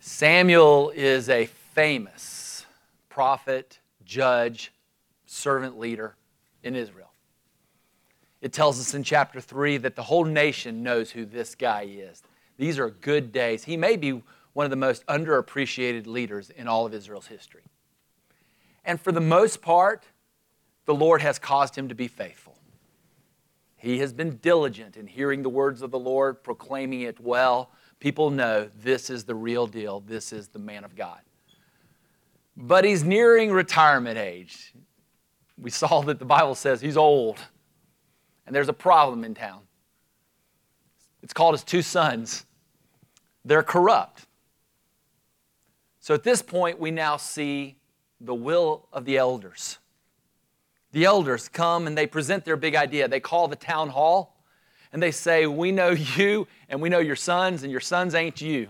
Samuel is a famous prophet, judge, servant leader in Israel. It tells us in chapter 3 that the whole nation knows who this guy is. These are good days. He may be one of the most underappreciated leaders in all of Israel's history. And for the most part, the Lord has caused him to be faithful. He has been diligent in hearing the words of the Lord, proclaiming it well. People know this is the real deal, this is the man of God. But he's nearing retirement age. We saw that the Bible says he's old, and there's a problem in town. It's called his two sons. They're corrupt. So at this point, we now see the will of the elders. The elders come and they present their big idea. They call the town hall and they say, We know you and we know your sons, and your sons ain't you.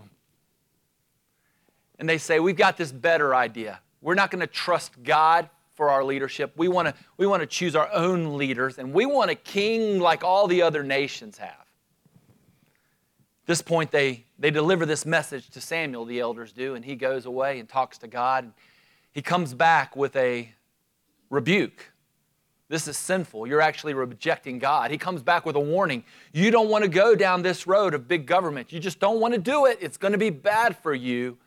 And they say, We've got this better idea. We're not going to trust God for our leadership. We want to we want to choose our own leaders, and we want a king like all the other nations have. At this point, they, they deliver this message to Samuel, the elders do, and he goes away and talks to God. He comes back with a rebuke this is sinful. You're actually rejecting God. He comes back with a warning. You don't want to go down this road of big government. You just don't want to do it. It's going to be bad for you.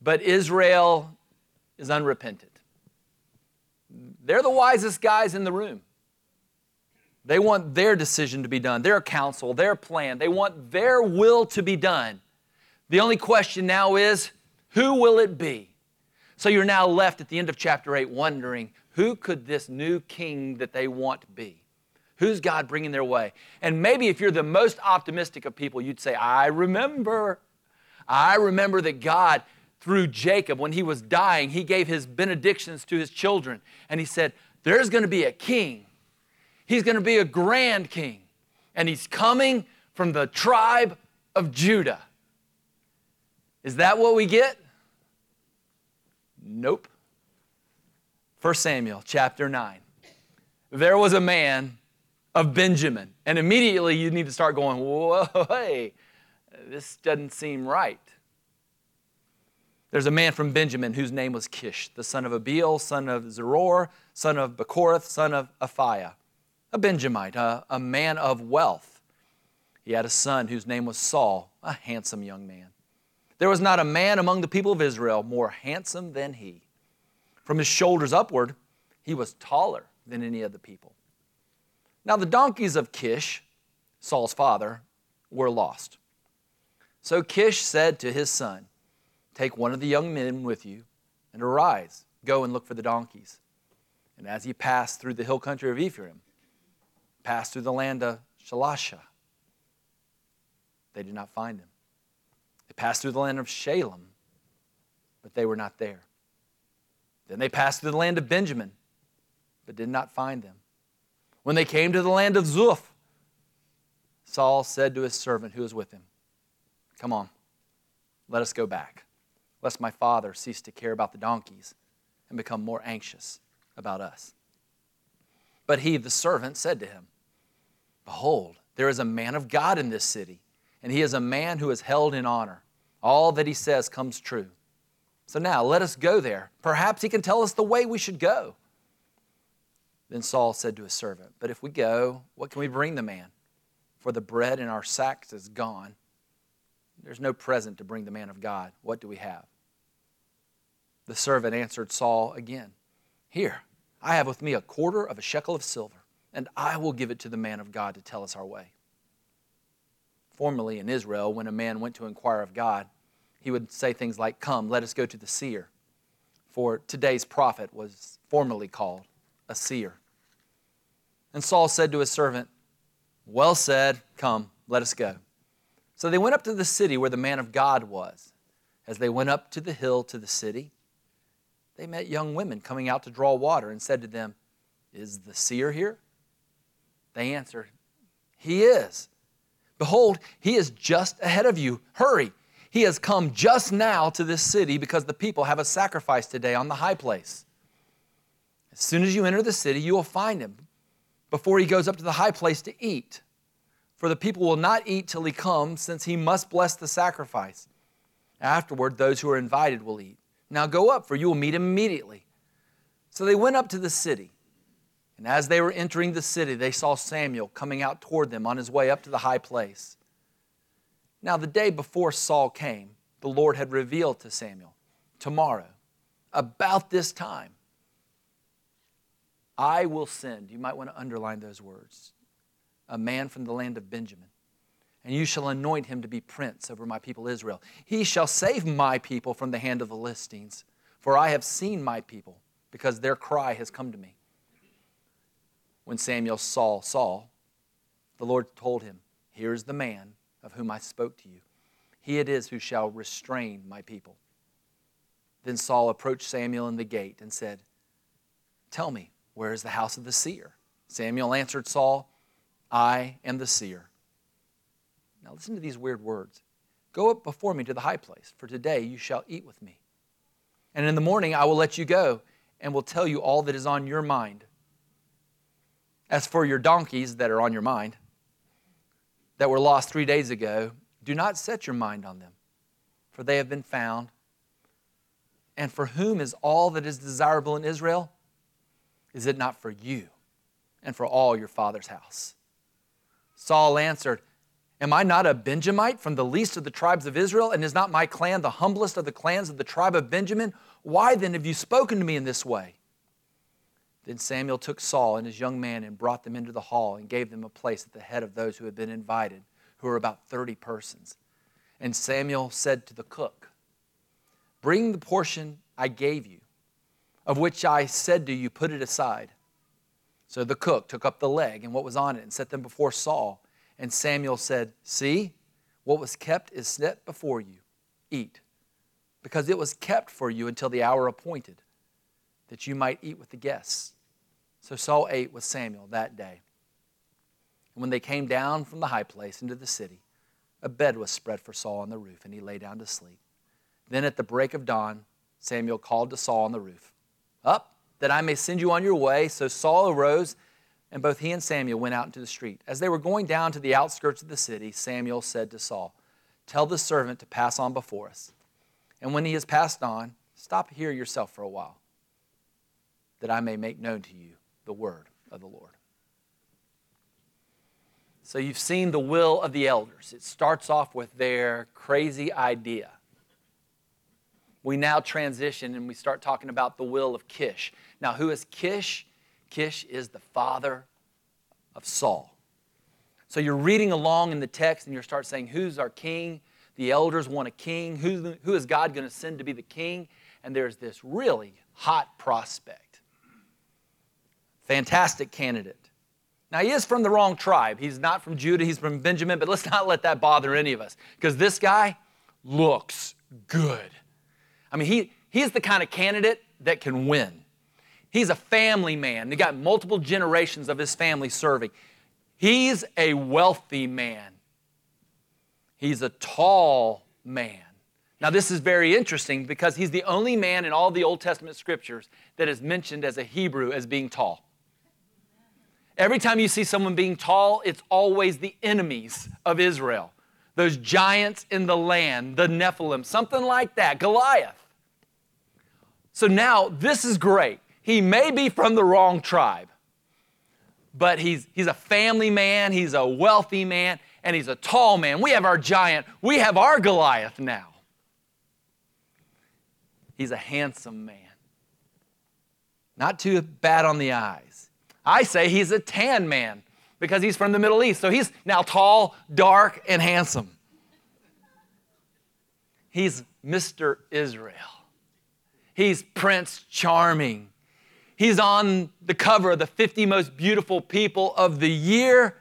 But Israel is unrepentant. They're the wisest guys in the room. They want their decision to be done, their counsel, their plan. They want their will to be done. The only question now is who will it be? So you're now left at the end of chapter 8 wondering who could this new king that they want be? Who's God bringing their way? And maybe if you're the most optimistic of people, you'd say, I remember. I remember that God, through Jacob, when he was dying, he gave his benedictions to his children. And he said, There's going to be a king. He's going to be a grand king. And he's coming from the tribe of Judah. Is that what we get? Nope. 1 Samuel chapter 9. There was a man of Benjamin. And immediately you need to start going, whoa, hey, this doesn't seem right. There's a man from Benjamin whose name was Kish, the son of Abiel, son of Zeror, son of Bechorath, son of Aphiah, a Benjamite, a, a man of wealth. He had a son whose name was Saul, a handsome young man. There was not a man among the people of Israel more handsome than he. From his shoulders upward, he was taller than any of the people. Now, the donkeys of Kish, Saul's father, were lost. So Kish said to his son, Take one of the young men with you and arise, go and look for the donkeys. And as he passed through the hill country of Ephraim, passed through the land of Shalishah, they did not find him. They passed through the land of Shaalim, but they were not there. Then they passed through the land of Benjamin, but did not find them. When they came to the land of Zuph, Saul said to his servant who was with him, Come on, let us go back, lest my father cease to care about the donkeys and become more anxious about us. But he, the servant, said to him, Behold, there is a man of God in this city, and he is a man who is held in honor. All that he says comes true. So now let us go there. Perhaps he can tell us the way we should go. Then Saul said to his servant, But if we go, what can we bring the man? For the bread in our sacks is gone. There's no present to bring the man of God. What do we have? The servant answered Saul again, Here, I have with me a quarter of a shekel of silver, and I will give it to the man of God to tell us our way. Formerly in Israel, when a man went to inquire of God, he would say things like, Come, let us go to the seer. For today's prophet was formerly called a seer. And Saul said to his servant, Well said, come, let us go. So they went up to the city where the man of God was. As they went up to the hill to the city, they met young women coming out to draw water and said to them, Is the seer here? They answered, He is. Behold, he is just ahead of you. Hurry, he has come just now to this city because the people have a sacrifice today on the high place. As soon as you enter the city, you will find him before he goes up to the high place to eat. For the people will not eat till he comes, since he must bless the sacrifice. Afterward, those who are invited will eat. Now go up, for you will meet him immediately. So they went up to the city. And as they were entering the city, they saw Samuel coming out toward them on his way up to the high place. Now, the day before Saul came, the Lord had revealed to Samuel, Tomorrow, about this time, I will send, you might want to underline those words, a man from the land of Benjamin and you shall anoint him to be prince over my people Israel. He shall save my people from the hand of the Philistines, for I have seen my people, because their cry has come to me. When Samuel saw Saul, the Lord told him, Here is the man of whom I spoke to you. He it is who shall restrain my people. Then Saul approached Samuel in the gate and said, Tell me, where is the house of the seer? Samuel answered Saul, I am the seer now listen to these weird words. Go up before me to the high place, for today you shall eat with me. And in the morning I will let you go and will tell you all that is on your mind. As for your donkeys that are on your mind, that were lost three days ago, do not set your mind on them, for they have been found. And for whom is all that is desirable in Israel? Is it not for you and for all your father's house? Saul answered, Am I not a Benjamite from the least of the tribes of Israel? And is not my clan the humblest of the clans of the tribe of Benjamin? Why then have you spoken to me in this way? Then Samuel took Saul and his young man and brought them into the hall and gave them a place at the head of those who had been invited, who were about 30 persons. And Samuel said to the cook, Bring the portion I gave you, of which I said to you, put it aside. So the cook took up the leg and what was on it and set them before Saul. And Samuel said, See, what was kept is set before you. Eat, because it was kept for you until the hour appointed, that you might eat with the guests. So Saul ate with Samuel that day. And when they came down from the high place into the city, a bed was spread for Saul on the roof, and he lay down to sleep. Then at the break of dawn, Samuel called to Saul on the roof, Up, that I may send you on your way. So Saul arose and both he and Samuel went out into the street. As they were going down to the outskirts of the city, Samuel said to Saul, Tell the servant to pass on before us. And when he has passed on, stop here yourself for a while, that I may make known to you the word of the Lord. So you've seen the will of the elders. It starts off with their crazy idea. We now transition and we start talking about the will of Kish. Now, who is Kish? Kish is the father of Saul. So you're reading along in the text and you start saying, Who's our king? The elders want a king. Who, who is God going to send to be the king? And there's this really hot prospect. Fantastic candidate. Now, he is from the wrong tribe. He's not from Judah, he's from Benjamin, but let's not let that bother any of us because this guy looks good. I mean, he, he's the kind of candidate that can win. He's a family man. He got multiple generations of his family serving. He's a wealthy man. He's a tall man. Now, this is very interesting because he's the only man in all the Old Testament scriptures that is mentioned as a Hebrew as being tall. Every time you see someone being tall, it's always the enemies of Israel, those giants in the land, the Nephilim, something like that, Goliath. So now this is great. He may be from the wrong tribe, but he's, he's a family man, he's a wealthy man, and he's a tall man. We have our giant, we have our Goliath now. He's a handsome man. Not too bad on the eyes. I say he's a tan man because he's from the Middle East. So he's now tall, dark, and handsome. He's Mr. Israel. He's Prince Charming. He's on the cover of the 50 most beautiful people of the year.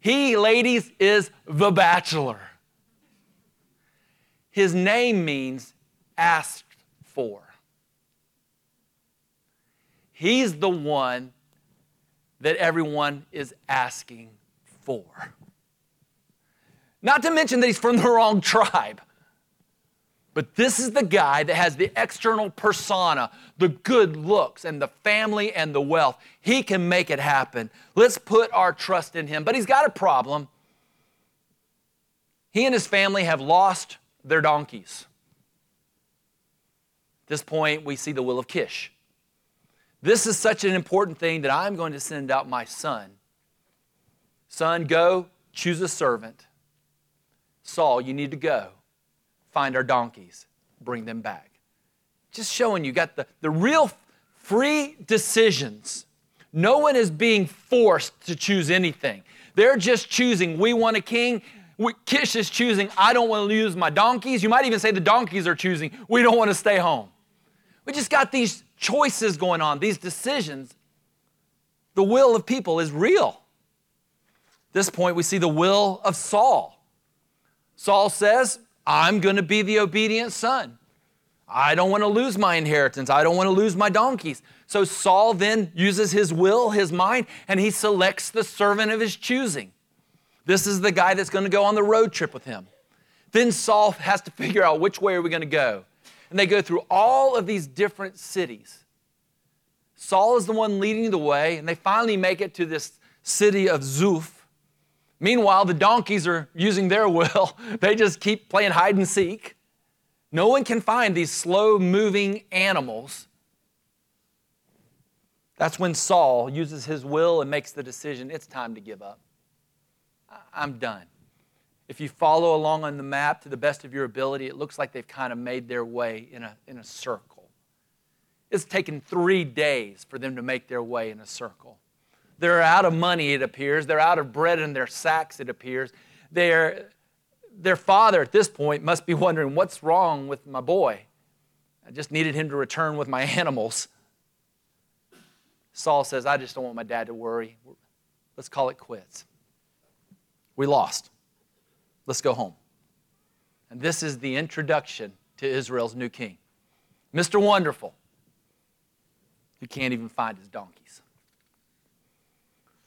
He, ladies, is the bachelor. His name means asked for. He's the one that everyone is asking for. Not to mention that he's from the wrong tribe. But this is the guy that has the external persona, the good looks, and the family and the wealth. He can make it happen. Let's put our trust in him. But he's got a problem. He and his family have lost their donkeys. At this point, we see the will of Kish. This is such an important thing that I'm going to send out my son. Son, go, choose a servant. Saul, you need to go. Find our donkeys, bring them back. Just showing you got the, the real free decisions. No one is being forced to choose anything. They're just choosing, we want a king. Kish is choosing, I don't want to lose my donkeys. You might even say the donkeys are choosing, we don't want to stay home. We just got these choices going on, these decisions. The will of people is real. At this point, we see the will of Saul. Saul says, I'm going to be the obedient son. I don't want to lose my inheritance. I don't want to lose my donkeys. So Saul then uses his will, his mind, and he selects the servant of his choosing. This is the guy that's going to go on the road trip with him. Then Saul has to figure out which way are we going to go. And they go through all of these different cities. Saul is the one leading the way, and they finally make it to this city of Zuph. Meanwhile, the donkeys are using their will. They just keep playing hide and seek. No one can find these slow moving animals. That's when Saul uses his will and makes the decision it's time to give up. I'm done. If you follow along on the map to the best of your ability, it looks like they've kind of made their way in a, in a circle. It's taken three days for them to make their way in a circle. They're out of money, it appears. They're out of bread in their sacks, it appears. They're, their father at this point must be wondering, what's wrong with my boy? I just needed him to return with my animals. Saul says, I just don't want my dad to worry. Let's call it quits. We lost. Let's go home. And this is the introduction to Israel's new king. Mr. Wonderful, who can't even find his donkeys.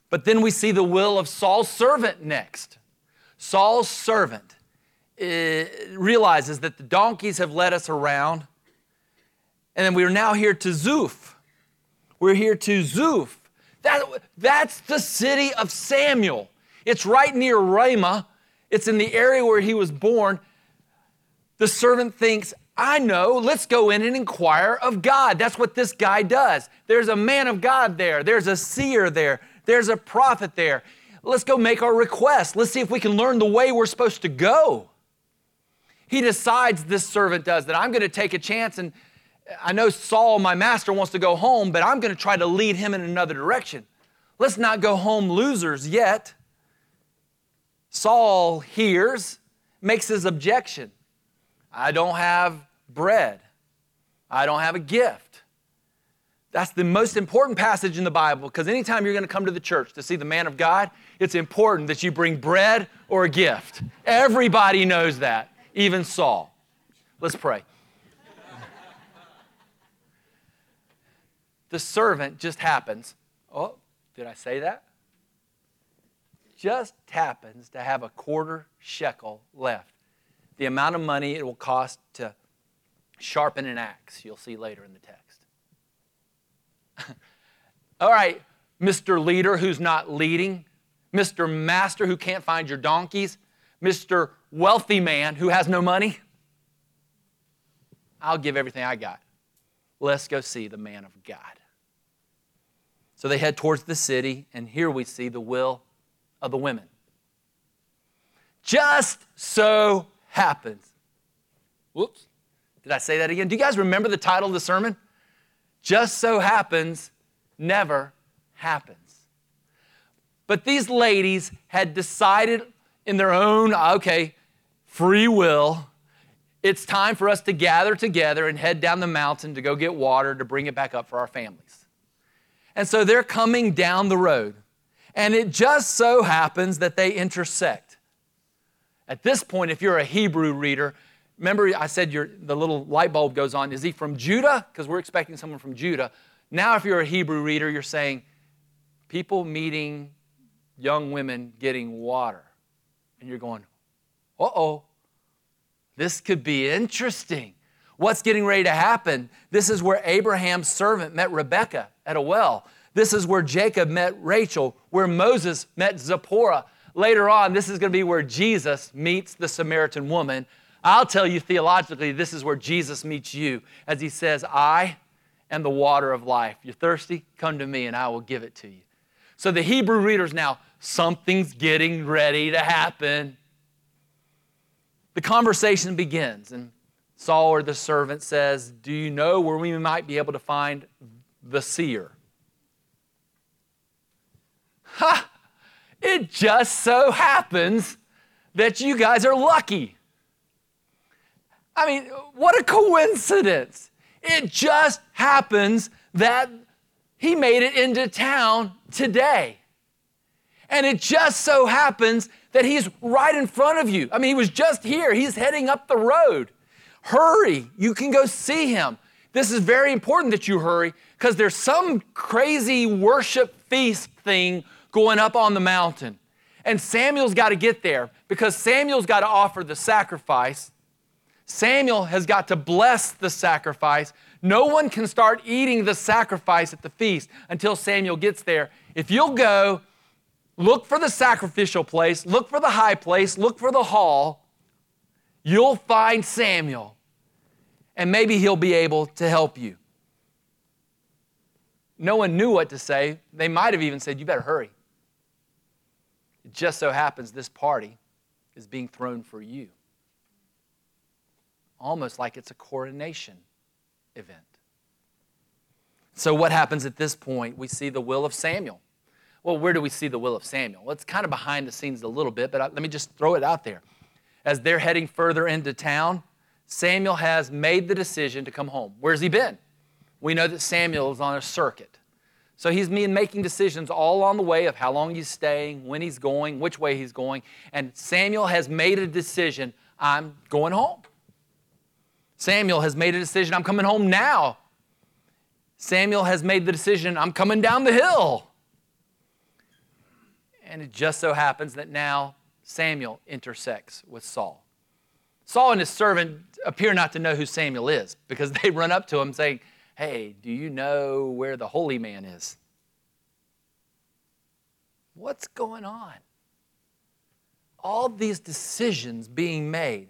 But then we see the will of Saul's servant next. Saul's servant uh, realizes that the donkeys have led us around, and then we are now here to Zuph. We're here to Zuph. That, that's the city of Samuel. It's right near Ramah. It's in the area where he was born. The servant thinks, I know, let's go in and inquire of God. That's what this guy does. There's a man of God there, there's a seer there, there's a prophet there. Let's go make our request. Let's see if we can learn the way we're supposed to go. He decides, this servant does, that I'm going to take a chance and I know Saul, my master, wants to go home, but I'm going to try to lead him in another direction. Let's not go home losers yet. Saul hears, makes his objection. I don't have bread. I don't have a gift. That's the most important passage in the Bible because anytime you're going to come to the church to see the man of God, it's important that you bring bread or a gift. Everybody knows that, even Saul. Let's pray. the servant just happens. Oh, did I say that? Just happens to have a quarter shekel left. The amount of money it will cost to sharpen an axe, you'll see later in the text. All right, Mr. Leader who's not leading, Mr. Master who can't find your donkeys, Mr. Wealthy man who has no money. I'll give everything I got. Let's go see the man of God. So they head towards the city, and here we see the will of the women. Just so happens. Whoops. Did I say that again? Do you guys remember the title of the sermon? Just so happens never happens. But these ladies had decided in their own, okay, free will, it's time for us to gather together and head down the mountain to go get water to bring it back up for our families. And so they're coming down the road. And it just so happens that they intersect. At this point, if you're a Hebrew reader, remember I said the little light bulb goes on. Is he from Judah? Because we're expecting someone from Judah. Now, if you're a Hebrew reader, you're saying, people meeting young women getting water. And you're going, uh oh, this could be interesting. What's getting ready to happen? This is where Abraham's servant met Rebekah at a well. This is where Jacob met Rachel, where Moses met Zipporah. Later on, this is going to be where Jesus meets the Samaritan woman. I'll tell you theologically, this is where Jesus meets you as he says, I am the water of life. You're thirsty? Come to me and I will give it to you. So the Hebrew readers now, something's getting ready to happen. The conversation begins, and Saul or the servant says, Do you know where we might be able to find the seer? Ha! It just so happens that you guys are lucky. I mean, what a coincidence. It just happens that he made it into town today. And it just so happens that he's right in front of you. I mean, he was just here, he's heading up the road. Hurry, you can go see him. This is very important that you hurry because there's some crazy worship feast thing going up on the mountain. And Samuel's got to get there because Samuel's got to offer the sacrifice. Samuel has got to bless the sacrifice. No one can start eating the sacrifice at the feast until Samuel gets there. If you'll go, look for the sacrificial place, look for the high place, look for the hall, you'll find Samuel. And maybe he'll be able to help you. No one knew what to say. They might have even said, You better hurry. It just so happens this party is being thrown for you. Almost like it's a coronation event. So, what happens at this point? We see the will of Samuel. Well, where do we see the will of Samuel? Well, it's kind of behind the scenes a little bit, but let me just throw it out there. As they're heading further into town, Samuel has made the decision to come home. Where's he been? We know that Samuel is on a circuit. So he's making decisions all on the way of how long he's staying, when he's going, which way he's going. And Samuel has made a decision I'm going home. Samuel has made a decision I'm coming home now. Samuel has made the decision I'm coming down the hill. And it just so happens that now Samuel intersects with Saul. Saul and his servant appear not to know who Samuel is because they run up to him saying, Hey, do you know where the holy man is? What's going on? All these decisions being made.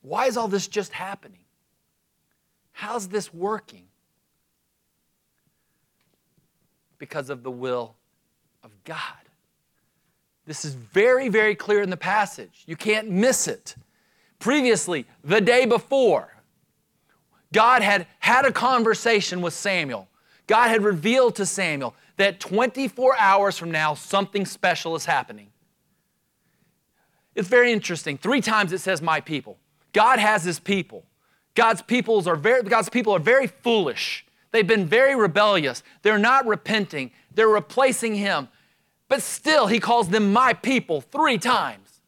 Why is all this just happening? How's this working? Because of the will of God. This is very, very clear in the passage. You can't miss it. Previously, the day before, God had had a conversation with Samuel. God had revealed to Samuel that 24 hours from now, something special is happening. It's very interesting. Three times it says, My people. God has his people. God's, peoples are very, God's people are very foolish. They've been very rebellious. They're not repenting, they're replacing him. But still, he calls them my people three times.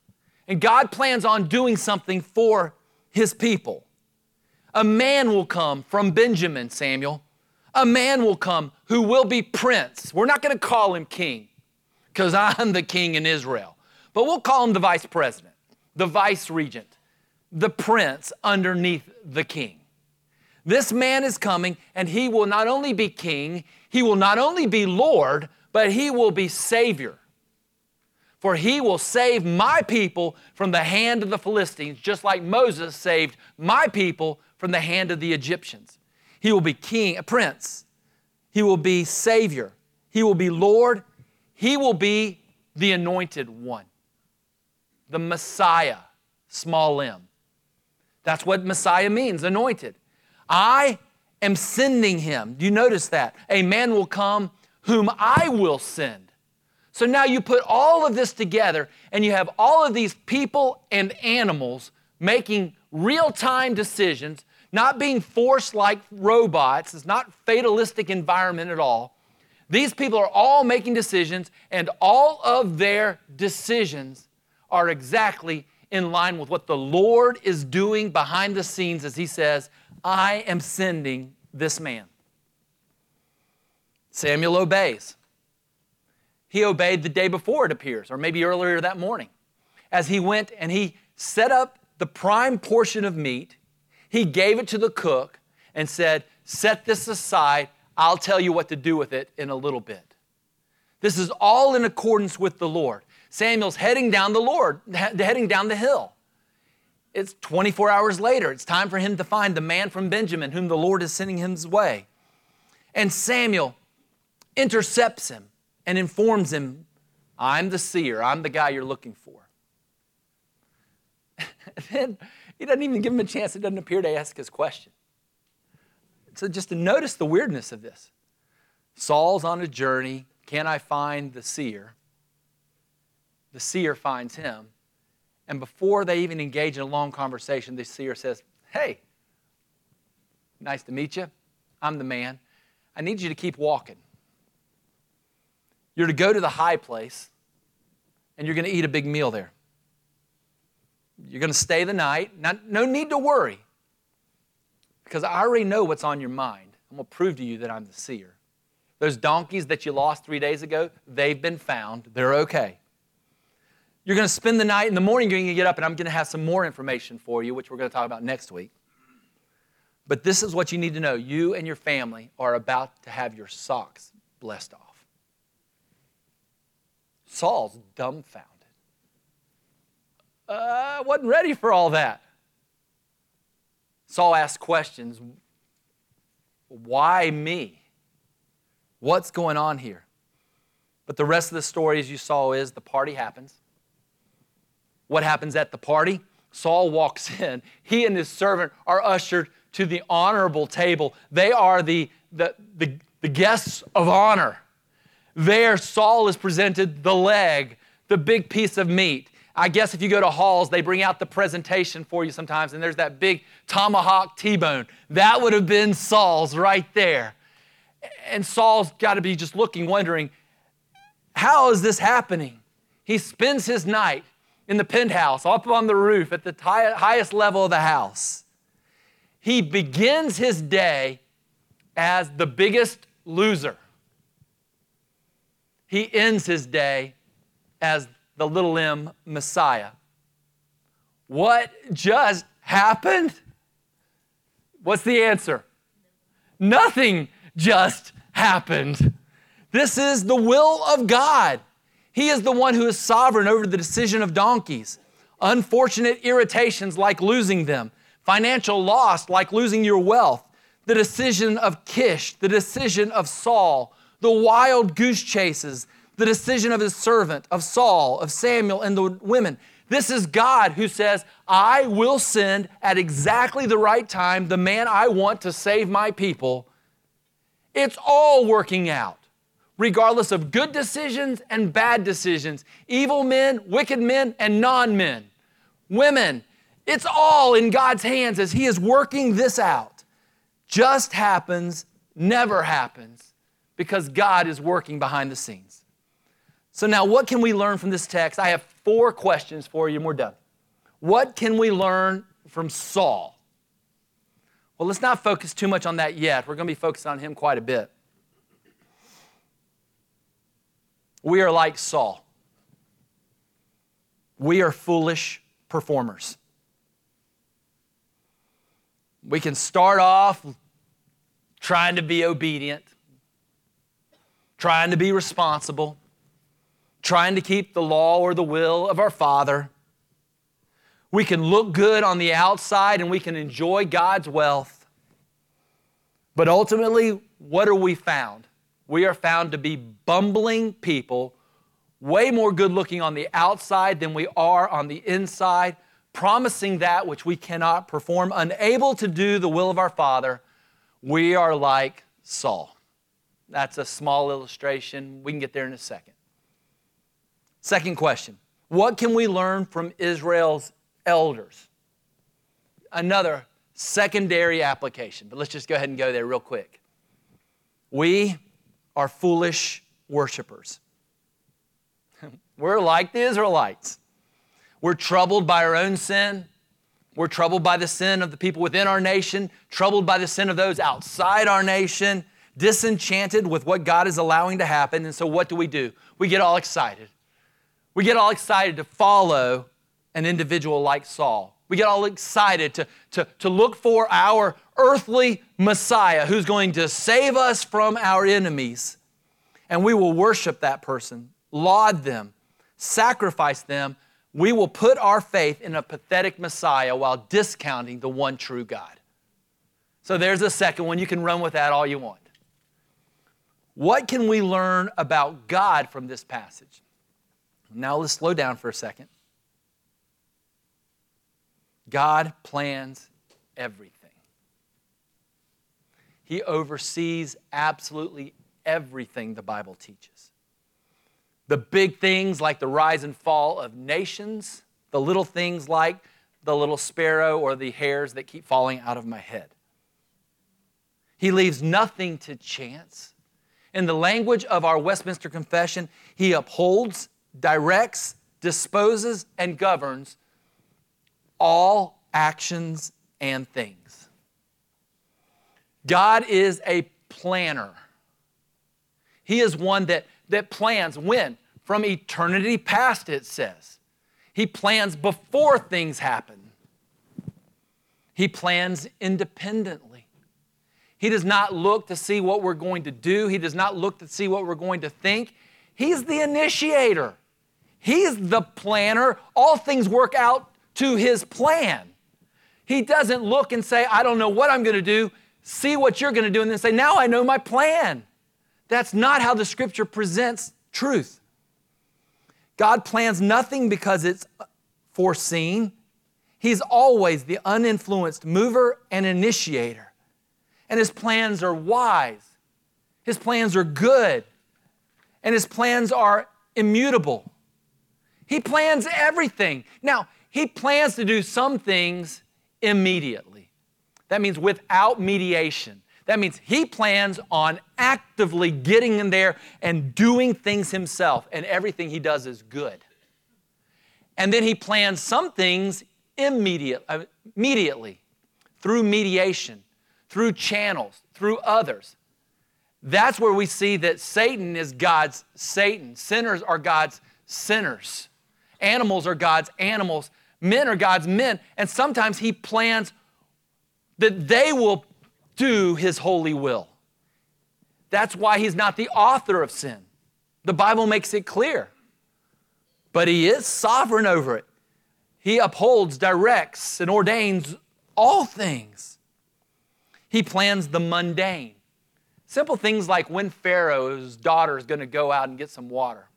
And God plans on doing something for his people. A man will come from Benjamin, Samuel. A man will come who will be prince. We're not going to call him king because I'm the king in Israel, but we'll call him the vice president, the vice regent, the prince underneath the king. This man is coming, and he will not only be king, he will not only be Lord, but he will be Savior. For he will save my people from the hand of the Philistines, just like Moses saved my people from the hand of the Egyptians. He will be king, a prince. He will be savior. He will be Lord. He will be the anointed one, the Messiah, small m. That's what Messiah means, anointed. I am sending him. Do you notice that? A man will come whom I will send. So now you put all of this together and you have all of these people and animals making real time decisions, not being forced like robots. It's not fatalistic environment at all. These people are all making decisions, and all of their decisions are exactly in line with what the Lord is doing behind the scenes as He says, I am sending this man. Samuel obeys. He obeyed the day before, it appears, or maybe earlier that morning, as he went and he set up the prime portion of meat, he gave it to the cook and said, Set this aside. I'll tell you what to do with it in a little bit. This is all in accordance with the Lord. Samuel's heading down the Lord, heading down the hill. It's 24 hours later. It's time for him to find the man from Benjamin whom the Lord is sending his way. And Samuel intercepts him and informs him, I'm the seer, I'm the guy you're looking for. then he doesn't even give him a chance, it doesn't appear to ask his question. So just to notice the weirdness of this. Saul's on a journey. Can I find the seer? The seer finds him. And before they even engage in a long conversation, the seer says, Hey, nice to meet you. I'm the man. I need you to keep walking. You're to go to the high place and you're going to eat a big meal there. You're going to stay the night. Not, no need to worry because I already know what's on your mind. I'm going to prove to you that I'm the seer. Those donkeys that you lost three days ago, they've been found. They're okay. You're going to spend the night. In the morning, you're going to get up, and I'm going to have some more information for you, which we're going to talk about next week. But this is what you need to know you and your family are about to have your socks blessed off. Saul's dumbfounded. Uh, I wasn't ready for all that. Saul asked questions Why me? What's going on here? But the rest of the story, as you saw, is the party happens. What happens at the party? Saul walks in. He and his servant are ushered to the honorable table. They are the, the, the, the guests of honor. There, Saul is presented the leg, the big piece of meat. I guess if you go to halls, they bring out the presentation for you sometimes, and there's that big tomahawk T bone. That would have been Saul's right there. And Saul's got to be just looking, wondering, how is this happening? He spends his night in the penthouse, up on the roof at the highest level of the house. He begins his day as the biggest loser. He ends his day as the little m Messiah. What just happened? What's the answer? Nothing just happened. This is the will of God. He is the one who is sovereign over the decision of donkeys. Unfortunate irritations like losing them, financial loss like losing your wealth, the decision of Kish, the decision of Saul, the wild goose chases, the decision of his servant, of Saul, of Samuel, and the women. This is God who says, I will send at exactly the right time the man I want to save my people. It's all working out regardless of good decisions and bad decisions, evil men, wicked men, and non men, women. It's all in God's hands as He is working this out. Just happens, never happens, because God is working behind the scenes. So, now what can we learn from this text? I have four questions for you, and we're done. What can we learn from Saul? Well, let's not focus too much on that yet. We're going to be focused on him quite a bit. We are like Saul. We are foolish performers. We can start off trying to be obedient, trying to be responsible, trying to keep the law or the will of our Father. We can look good on the outside and we can enjoy God's wealth. But ultimately, what are we found? we are found to be bumbling people, way more good looking on the outside than we are on the inside, promising that which we cannot perform, unable to do the will of our Father. We are like Saul. That's a small illustration. We can get there in a second. Second question What can we learn from Israel's elders? Another secondary application, but let's just go ahead and go there real quick. We are foolish worshipers. We're like the Israelites. We're troubled by our own sin. We're troubled by the sin of the people within our nation, troubled by the sin of those outside our nation, disenchanted with what God is allowing to happen. And so, what do we do? We get all excited. We get all excited to follow an individual like Saul. We get all excited to, to, to look for our earthly Messiah who's going to save us from our enemies. And we will worship that person, laud them, sacrifice them we will put our faith in a pathetic Messiah while discounting the one true God. So there's a second one. You can run with that all you want. What can we learn about God from this passage? Now let's slow down for a second. God plans everything. He oversees absolutely everything the Bible teaches. The big things like the rise and fall of nations, the little things like the little sparrow or the hairs that keep falling out of my head. He leaves nothing to chance. In the language of our Westminster Confession, he upholds, directs, disposes, and governs all actions and things. God is a planner. He is one that, that plans when? From eternity past, it says. He plans before things happen. He plans independently. He does not look to see what we're going to do. He does not look to see what we're going to think. He's the initiator. He's the planner. All things work out to his plan. He doesn't look and say, I don't know what I'm going to do, see what you're going to do, and then say, Now I know my plan. That's not how the scripture presents truth. God plans nothing because it's foreseen. He's always the uninfluenced mover and initiator. And his plans are wise, his plans are good, and his plans are immutable. He plans everything. Now, he plans to do some things immediately. That means without mediation. That means he plans on actively getting in there and doing things himself, and everything he does is good. And then he plans some things immediate, uh, immediately through mediation, through channels, through others. That's where we see that Satan is God's Satan. Sinners are God's sinners. Animals are God's animals. Men are God's men, and sometimes He plans that they will do His holy will. That's why He's not the author of sin. The Bible makes it clear. But He is sovereign over it. He upholds, directs, and ordains all things. He plans the mundane. Simple things like when Pharaoh's daughter is going to go out and get some water.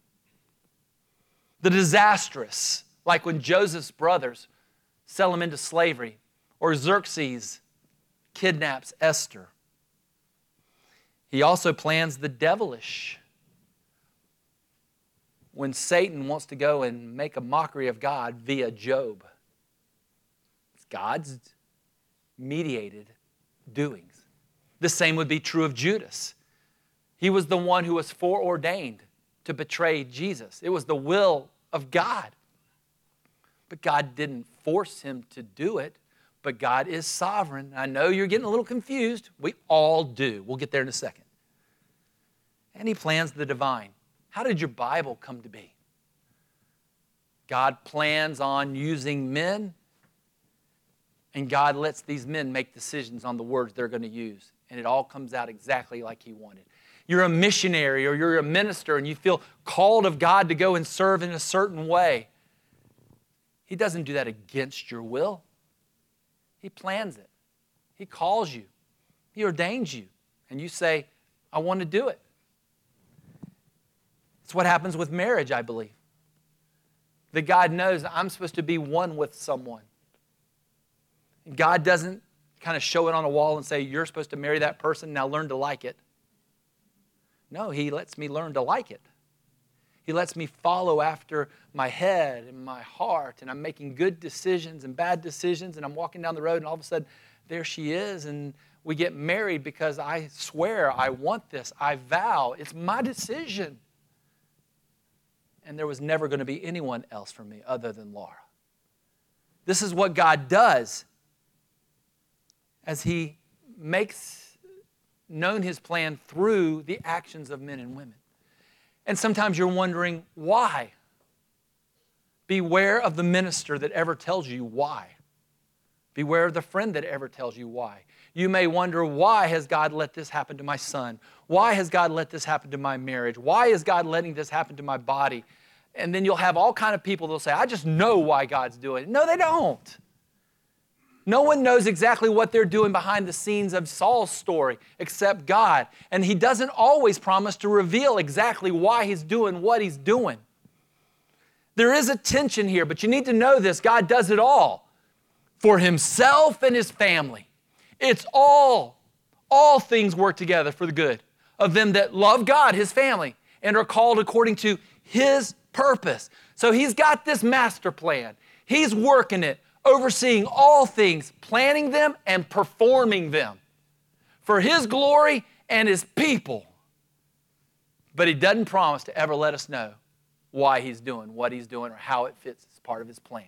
The disastrous, like when Joseph's brothers sell him into slavery, or Xerxes kidnaps Esther. He also plans the devilish. When Satan wants to go and make a mockery of God via Job, it's God's mediated doings. The same would be true of Judas. He was the one who was foreordained to betray Jesus, it was the will of God. But God didn't force him to do it, but God is sovereign. I know you're getting a little confused. We all do. We'll get there in a second. And he plans the divine. How did your Bible come to be? God plans on using men, and God lets these men make decisions on the words they're going to use. And it all comes out exactly like He wanted. You're a missionary or you're a minister and you feel called of God to go and serve in a certain way. He doesn't do that against your will. He plans it. He calls you. He ordains you. And you say, I want to do it. It's what happens with marriage, I believe. That God knows I'm supposed to be one with someone. And God doesn't kind of show it on a wall and say, You're supposed to marry that person, now learn to like it. No, He lets me learn to like it. He lets me follow after my head and my heart, and I'm making good decisions and bad decisions, and I'm walking down the road, and all of a sudden, there she is, and we get married because I swear I want this. I vow. It's my decision. And there was never going to be anyone else for me other than Laura. This is what God does as He makes known His plan through the actions of men and women. And sometimes you're wondering why. Beware of the minister that ever tells you why. Beware of the friend that ever tells you why. You may wonder, why has God let this happen to my son? Why has God let this happen to my marriage? Why is God letting this happen to my body? and then you'll have all kind of people that'll say, I just know why God's doing it. No, they don't. No one knows exactly what they're doing behind the scenes of Saul's story except God. And he doesn't always promise to reveal exactly why he's doing what he's doing. There is a tension here, but you need to know this God does it all for himself and his family. It's all, all things work together for the good of them that love God, his family, and are called according to his purpose. So he's got this master plan. He's working it, overseeing all things, planning them and performing them for his glory and his people. But he doesn't promise to ever let us know why he's doing what he's doing or how it fits as part of his plan.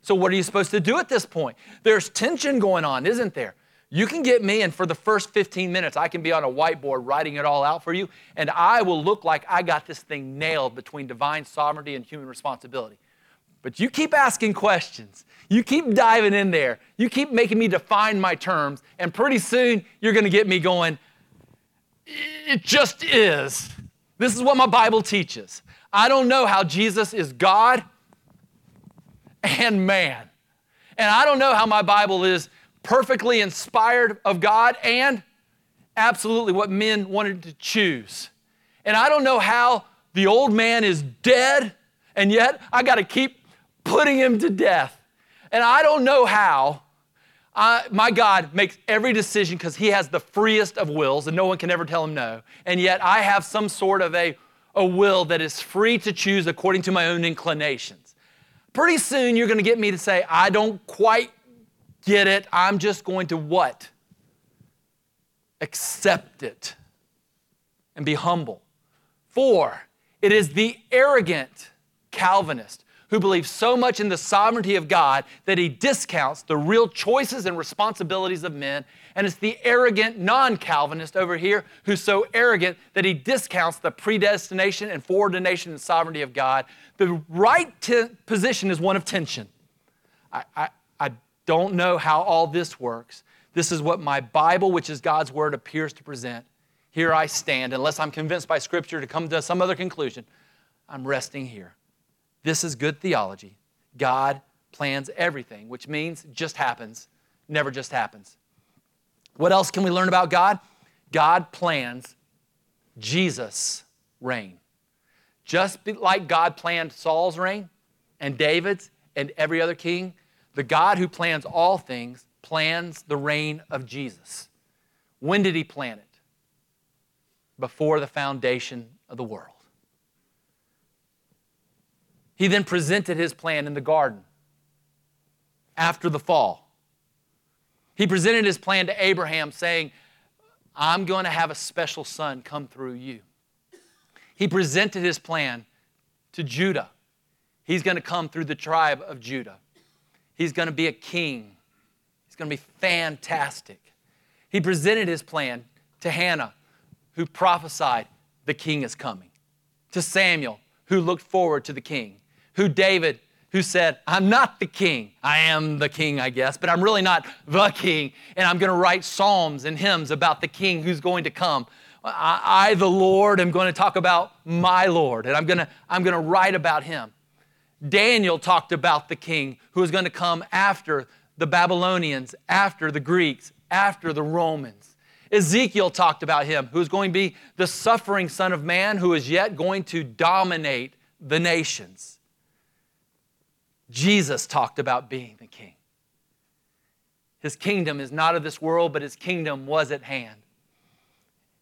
So, what are you supposed to do at this point? There's tension going on, isn't there? You can get me, and for the first 15 minutes, I can be on a whiteboard writing it all out for you, and I will look like I got this thing nailed between divine sovereignty and human responsibility. But you keep asking questions. You keep diving in there. You keep making me define my terms, and pretty soon you're going to get me going, it just is. This is what my Bible teaches. I don't know how Jesus is God and man. And I don't know how my Bible is perfectly inspired of God and absolutely what men wanted to choose. And I don't know how the old man is dead, and yet I got to keep putting him to death. And I don't know how I, my God makes every decision because he has the freest of wills, and no one can ever tell him no. And yet I have some sort of a, a will that is free to choose according to my own inclinations. Pretty soon you're going to get me to say, I don't quite get it. I'm just going to what? Accept it and be humble. For, it is the arrogant Calvinist who believes so much in the sovereignty of God that he discounts the real choices and responsibilities of men. And it's the arrogant non Calvinist over here who's so arrogant that he discounts the predestination and foreordination and sovereignty of God. The right position is one of tension. I, I, I don't know how all this works. This is what my Bible, which is God's Word, appears to present. Here I stand, unless I'm convinced by Scripture to come to some other conclusion. I'm resting here. This is good theology. God plans everything, which means just happens, never just happens. What else can we learn about God? God plans Jesus' reign. Just like God planned Saul's reign and David's and every other king, the God who plans all things plans the reign of Jesus. When did he plan it? Before the foundation of the world. He then presented his plan in the garden after the fall. He presented his plan to Abraham, saying, I'm going to have a special son come through you. He presented his plan to Judah. He's going to come through the tribe of Judah. He's going to be a king. He's going to be fantastic. He presented his plan to Hannah, who prophesied the king is coming, to Samuel, who looked forward to the king, who David, who said, I'm not the king. I am the king, I guess, but I'm really not the king. And I'm going to write psalms and hymns about the king who's going to come. I, I the Lord, am going to talk about my Lord, and I'm going to, I'm going to write about him. Daniel talked about the king who was going to come after the Babylonians, after the Greeks, after the Romans. Ezekiel talked about him, who is going to be the suffering Son of Man who is yet going to dominate the nations. Jesus talked about being the king. His kingdom is not of this world, but his kingdom was at hand.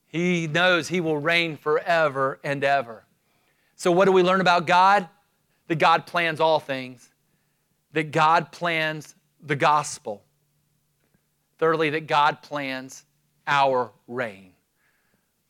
He knows he will reign forever and ever. So, what do we learn about God? that God plans all things, that God plans the gospel. Thirdly, that God plans our reign.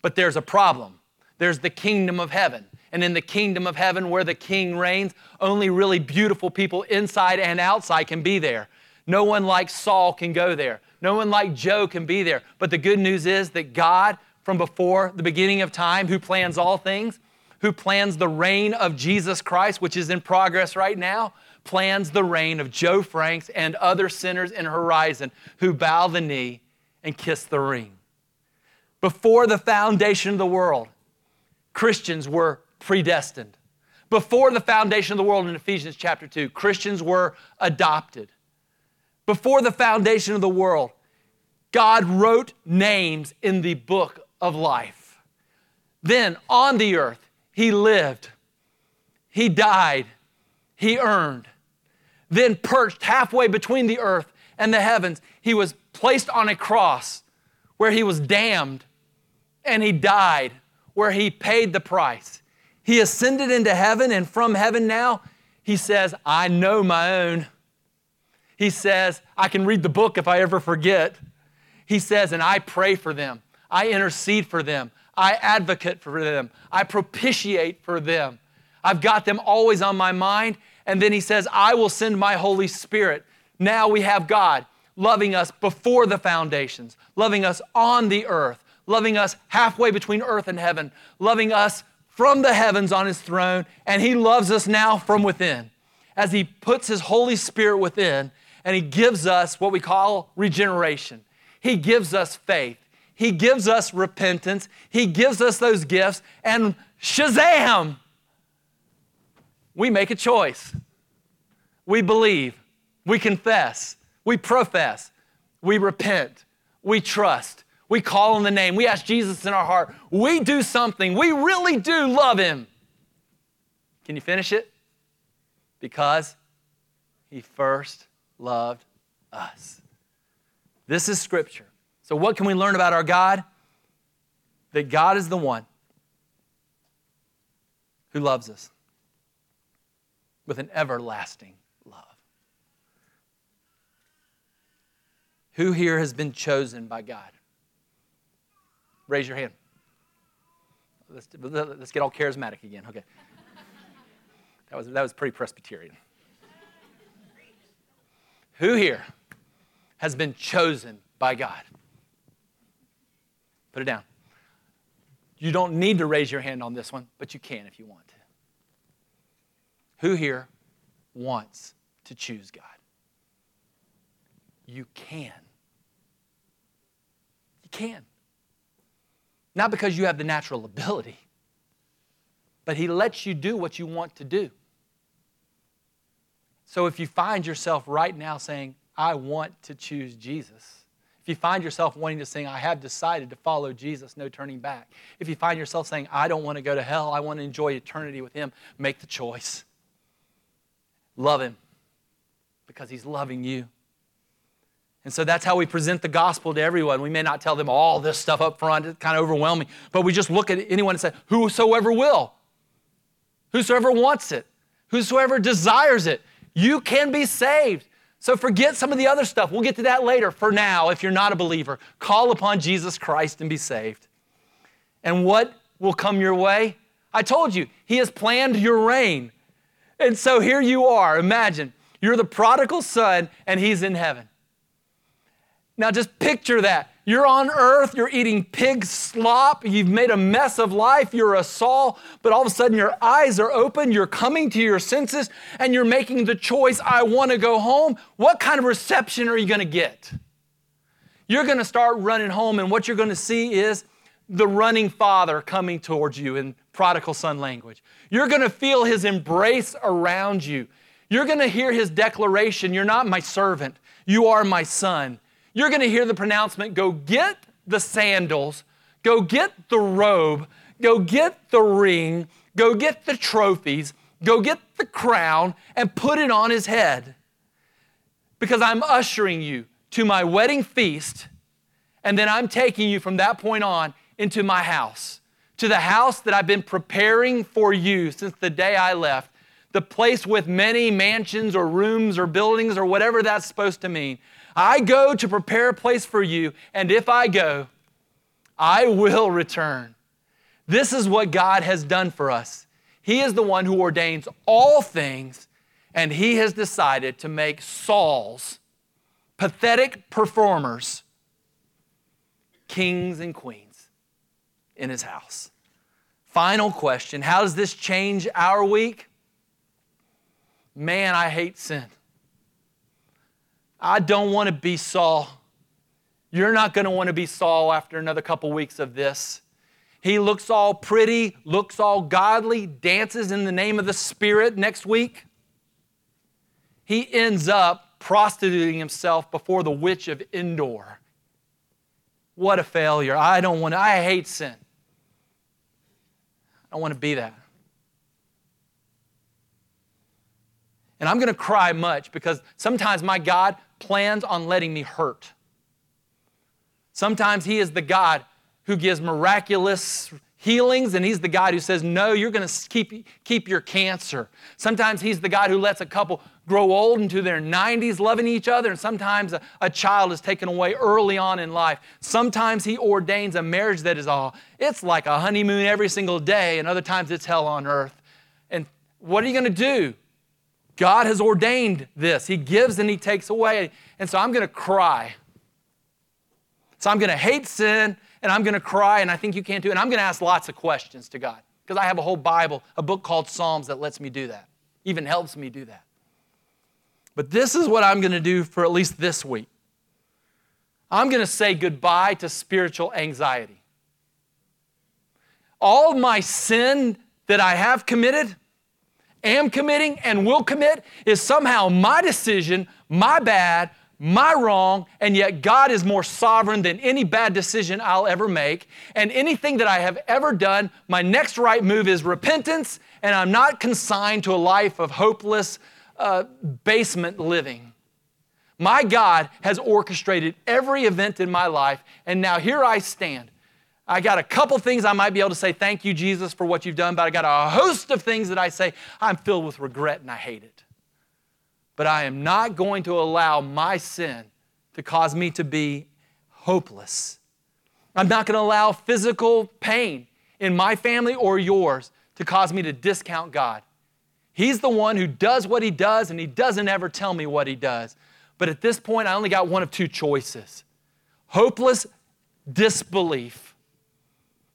But there's a problem. There's the kingdom of heaven. And in the kingdom of heaven, where the king reigns, only really beautiful people inside and outside can be there. No one like Saul can go there. No one like Joe can be there. But the good news is that God, from before the beginning of time, who plans all things, who plans the reign of Jesus Christ, which is in progress right now, plans the reign of Joe Franks and other sinners in Horizon who bow the knee and kiss the ring. Before the foundation of the world, Christians were predestined. Before the foundation of the world in Ephesians chapter 2, Christians were adopted. Before the foundation of the world, God wrote names in the book of life. Then on the earth, He lived, He died, He earned. Then, perched halfway between the earth and the heavens, He was placed on a cross where He was damned and He died, where He paid the price. He ascended into heaven, and from heaven now, He says, I know my own. He says, I can read the book if I ever forget. He says, and I pray for them. I intercede for them. I advocate for them. I propitiate for them. I've got them always on my mind. And then he says, I will send my Holy Spirit. Now we have God loving us before the foundations, loving us on the earth, loving us halfway between earth and heaven, loving us from the heavens on his throne. And he loves us now from within. As he puts his Holy Spirit within and he gives us what we call regeneration. He gives us faith. He gives us repentance. He gives us those gifts. And shazam! We make a choice. We believe. We confess. We profess. We repent. We trust. We call on the name. We ask Jesus in our heart. We do something. We really do love Him. Can you finish it? Because He first loved us. This is Scripture. So, what can we learn about our God? That God is the one who loves us with an everlasting love. Who here has been chosen by God? Raise your hand. Let's, let's get all charismatic again. Okay. That was, that was pretty Presbyterian. Who here has been chosen by God? Put it down. You don't need to raise your hand on this one, but you can if you want to. Who here wants to choose God? You can. You can. Not because you have the natural ability, but He lets you do what you want to do. So if you find yourself right now saying, I want to choose Jesus, if you find yourself wanting to sing, I have decided to follow Jesus, no turning back. If you find yourself saying, I don't want to go to hell, I want to enjoy eternity with Him, make the choice. Love Him because He's loving you. And so that's how we present the gospel to everyone. We may not tell them all this stuff up front, it's kind of overwhelming, but we just look at anyone and say, Whosoever will, whosoever wants it, whosoever desires it, you can be saved. So forget some of the other stuff. We'll get to that later. For now, if you're not a believer, call upon Jesus Christ and be saved. And what will come your way? I told you, He has planned your reign. And so here you are. Imagine you're the prodigal son and He's in heaven. Now just picture that. You're on earth, you're eating pig slop, you've made a mess of life, you're a Saul, but all of a sudden your eyes are open, you're coming to your senses, and you're making the choice I want to go home. What kind of reception are you going to get? You're going to start running home, and what you're going to see is the running father coming towards you in prodigal son language. You're going to feel his embrace around you. You're going to hear his declaration You're not my servant, you are my son you're going to hear the pronouncement go get the sandals, go get the robe, go get the ring, go get the trophies, go get the crown, and put it on his head. Because I'm ushering you to my wedding feast, and then I'm taking you from that point on into my house, to the house that I've been preparing for you since the day I left, the place with many mansions or rooms or buildings or whatever that's supposed to mean. I go to prepare a place for you, and if I go, I will return. This is what God has done for us. He is the one who ordains all things, and He has decided to make Sauls, pathetic performers, kings and queens in His house. Final question How does this change our week? Man, I hate sin. I don't want to be Saul. You're not going to want to be Saul after another couple weeks of this. He looks all pretty, looks all godly, dances in the name of the Spirit next week. He ends up prostituting himself before the witch of Endor. What a failure. I don't want to, I hate sin. I don't want to be that. And I'm going to cry much because sometimes my God plans on letting me hurt. Sometimes He is the God who gives miraculous healings, and He's the God who says, No, you're going to keep, keep your cancer. Sometimes He's the God who lets a couple grow old into their 90s loving each other, and sometimes a, a child is taken away early on in life. Sometimes He ordains a marriage that is all, it's like a honeymoon every single day, and other times it's hell on earth. And what are you going to do? God has ordained this. He gives and He takes away. And so I'm going to cry. So I'm going to hate sin and I'm going to cry, and I think you can too. And I'm going to ask lots of questions to God because I have a whole Bible, a book called Psalms that lets me do that, even helps me do that. But this is what I'm going to do for at least this week. I'm going to say goodbye to spiritual anxiety. All my sin that I have committed, am committing and will commit is somehow my decision, my bad, my wrong, and yet God is more sovereign than any bad decision I'll ever make. And anything that I have ever done, my next right move is repentance, and I'm not consigned to a life of hopeless uh, basement living. My God has orchestrated every event in my life, and now here I stand I got a couple things I might be able to say, thank you, Jesus, for what you've done, but I got a host of things that I say, I'm filled with regret and I hate it. But I am not going to allow my sin to cause me to be hopeless. I'm not going to allow physical pain in my family or yours to cause me to discount God. He's the one who does what He does, and He doesn't ever tell me what He does. But at this point, I only got one of two choices hopeless disbelief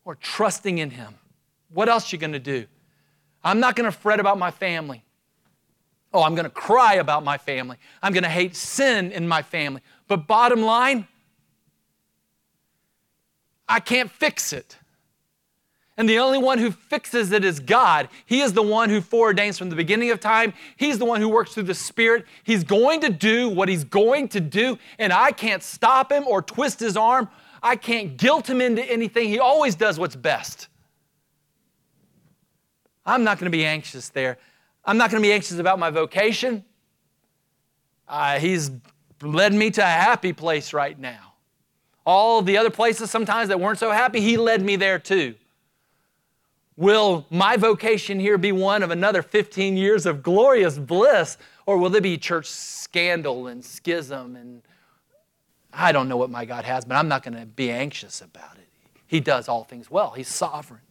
or trusting in Him. What else you going to do? I'm not going to fret about my family. Oh, I'm going to cry about my family. I'm going to hate sin in my family. But bottom line, I can't fix it. And the only one who fixes it is God. He is the one who foreordains from the beginning of time. He's the one who works through the Spirit. He's going to do what He's going to do, and I can't stop Him or twist His arm I can't guilt him into anything. He always does what's best. I'm not going to be anxious there. I'm not going to be anxious about my vocation. Uh, he's led me to a happy place right now. All the other places sometimes that weren't so happy, he led me there too. Will my vocation here be one of another 15 years of glorious bliss, or will there be church scandal and schism and I don't know what my God has, but I'm not going to be anxious about it. He does all things well, He's sovereign.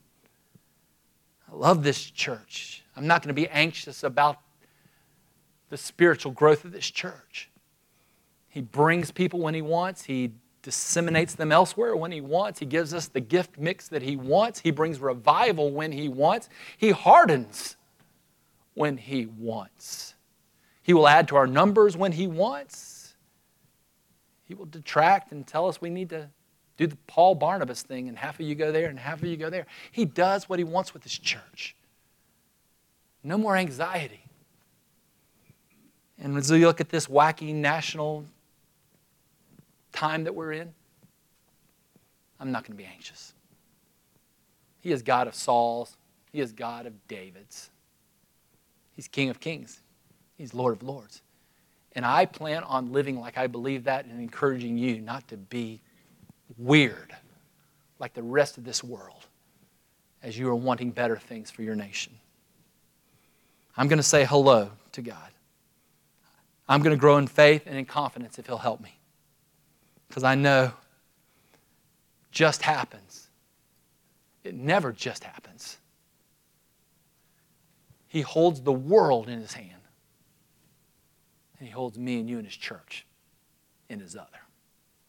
I love this church. I'm not going to be anxious about the spiritual growth of this church. He brings people when He wants, He disseminates them elsewhere when He wants, He gives us the gift mix that He wants, He brings revival when He wants, He hardens when He wants. He will add to our numbers when He wants. Will detract and tell us we need to do the Paul Barnabas thing, and half of you go there and half of you go there. He does what he wants with his church. No more anxiety. And as we look at this wacky national time that we're in, I'm not going to be anxious. He is God of Saul's, He is God of David's. He's King of Kings, He's Lord of Lords. And I plan on living like I believe that and encouraging you not to be weird like the rest of this world as you are wanting better things for your nation. I'm going to say hello to God. I'm going to grow in faith and in confidence if He'll help me. Because I know just happens. It never just happens. He holds the world in His hand and He holds me and you and His church in His other.